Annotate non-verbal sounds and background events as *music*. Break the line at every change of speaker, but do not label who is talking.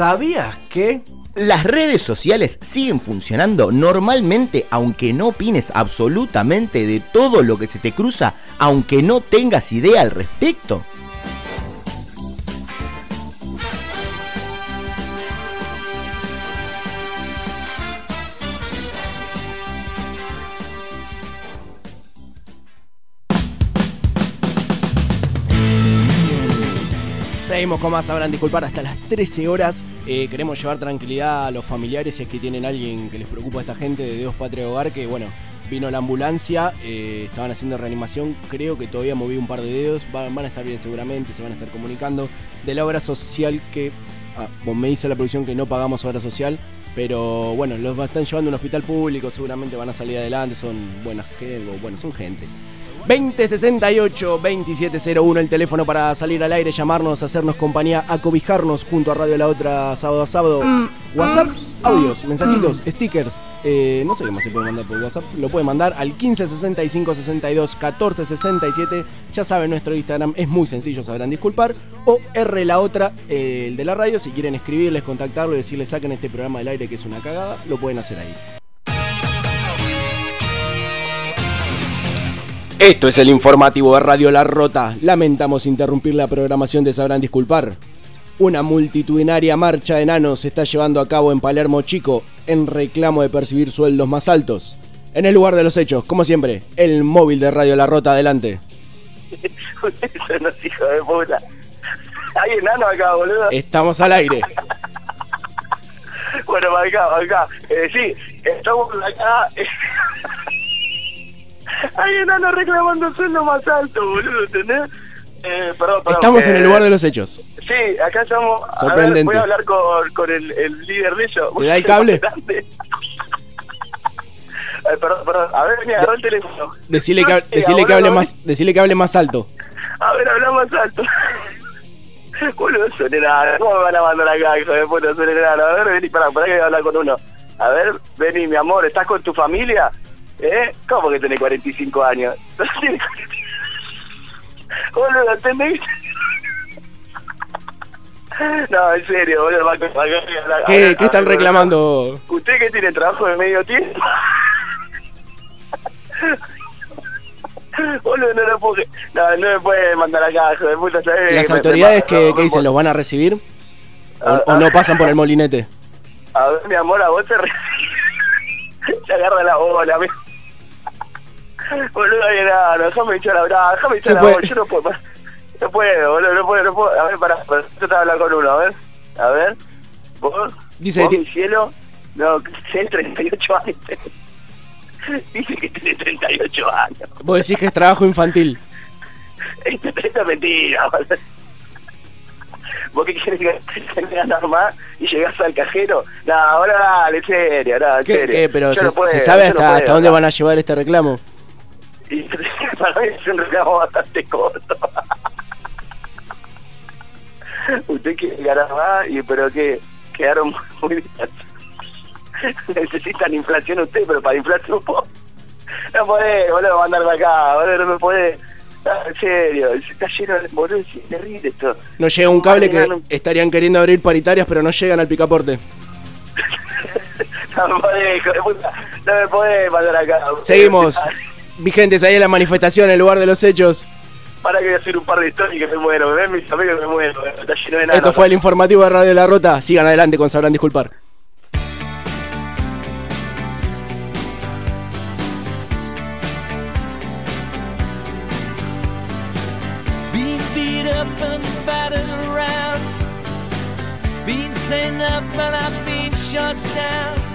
¿Sabías que?
Las redes sociales siguen funcionando normalmente aunque no opines absolutamente de todo lo que se te cruza, aunque no tengas idea al respecto.
Seguimos con más, sabrán disculpar hasta las 13 horas. Eh, queremos llevar tranquilidad a los familiares si es que tienen alguien que les preocupa a esta gente de Dios Patria Hogar, que bueno, vino la ambulancia, eh, estaban haciendo reanimación, creo que todavía moví un par de dedos, van, a estar bien seguramente, se van a estar comunicando. De la obra social que, ah, me dice la producción que no pagamos obra social, pero bueno, los están llevando a un hospital público, seguramente van a salir adelante, son buenas bueno, son gente. 2068-2701 el teléfono para salir al aire, llamarnos, hacernos compañía, acobijarnos junto a Radio La Otra sábado a sábado. WhatsApps, audios, mensajitos, stickers. eh, no sé qué más se puede mandar por WhatsApp. Lo puede mandar al 15 65 62 14 67. Ya saben, nuestro Instagram es muy sencillo, sabrán disculpar. O R La Otra, eh, el de la radio. Si quieren escribirles, contactarlo y decirles saquen este programa del aire que es una cagada, lo pueden hacer ahí. Esto es el informativo de Radio La Rota. Lamentamos interrumpir la programación de Sabrán Disculpar. Una multitudinaria marcha de enanos se está llevando a cabo en Palermo Chico en reclamo de percibir sueldos más altos. En el lugar de los hechos, como siempre, el móvil de Radio La Rota adelante. *laughs*
Ustedes son los hijos de puta. Hay enano acá, boludo.
Estamos al aire. *laughs*
Bueno, para acá, para acá. Eh, sí, estamos acá. Hay enano reclamando sueldo más alto, boludo, ¿entendés? Eh, perdón, perdón.
Estamos en
eh,
el lugar de los hechos.
Sí, acá estamos. A ver,
Sorprendente.
voy a hablar con, con el, el líder de ellos.
¿Te da el *laughs* cable?
Ay, *laughs* perdón, perdón. A ver, me agarró el teléfono.
Decile que, decile que hable más, decile que hable más alto.
A ver, habla más alto. *laughs* Boludo, enanos. ¿Cómo me van a mandar acá, hijo de puta? Son enanos. A ver, vení, pará, pará que voy a hablar con uno. A ver, vení, mi amor, ¿estás con tu familia? ¿Eh? ¿Cómo que tenés 45 años? *laughs* Boludo, ¿entendés? *laughs* No, en serio, boludo. va- va- va-
¿Qué,
a-
qué
a-
están
a-
reclamando?
¿Usted que tiene trabajo de medio tiempo? *laughs* Boludo, no lo puedo... No, no me puede mandar acá, hijo de puta. ¿sabes?
¿Las autoridades que,
no,
que dicen
no
los van a recibir? ¿O,
Ah,
o no pasan por el molinete?
A ver, mi amor, a vos te. Se agarra la bola, me... Boludo, no, no, déjame echar la brava, déjame echar la bola, yo no puedo, no puedo, boludo, no puedo, no puedo, a ver, pará, pará, yo te hablar con uno, a ver, a ver, vos,
Dice
vos, mi cielo, no, que tenés 38 años, *laughs* dice que tiene 38 años,
Vos decís que es trabajo infantil. *laughs*
esto, esto es mentira, boludo. ¿Vos que me ganas más y llegás al cajero? No, ahora dale, en serio, no, en
¿Qué,
serio.
qué? Pero se,
no puedo,
se sabe
yo no
hasta,
puedo,
hasta dónde van a llevar este reclamo?
Y *laughs* para mí es un reclamo bastante corto. *laughs* Usted quiere ganar más, y, pero que quedaron *laughs* muy bien. Necesitan inflación usted, pero para inflarse un poco. No podés, boludo, mandarme acá, boludo, no me podés. No, en serio, está lleno de... Boludo, es terrible esto.
No llega un cable que
no.
estarían queriendo abrir paritarias, pero no llegan al picaporte.
No me podés, hijo de puta. No me podés mandar acá.
Seguimos. Vigentes ahí en la manifestación, en el lugar de los hechos.
Para que voy a hacer un par de historias y que me muero. Me ven mis amigos que me muero. Está lleno de enanos.
Esto fue el informativo de Radio La Rota. Sigan adelante con Sabrán Disculpar.
Being beat up and battered around. Being sent up and I've been shut down.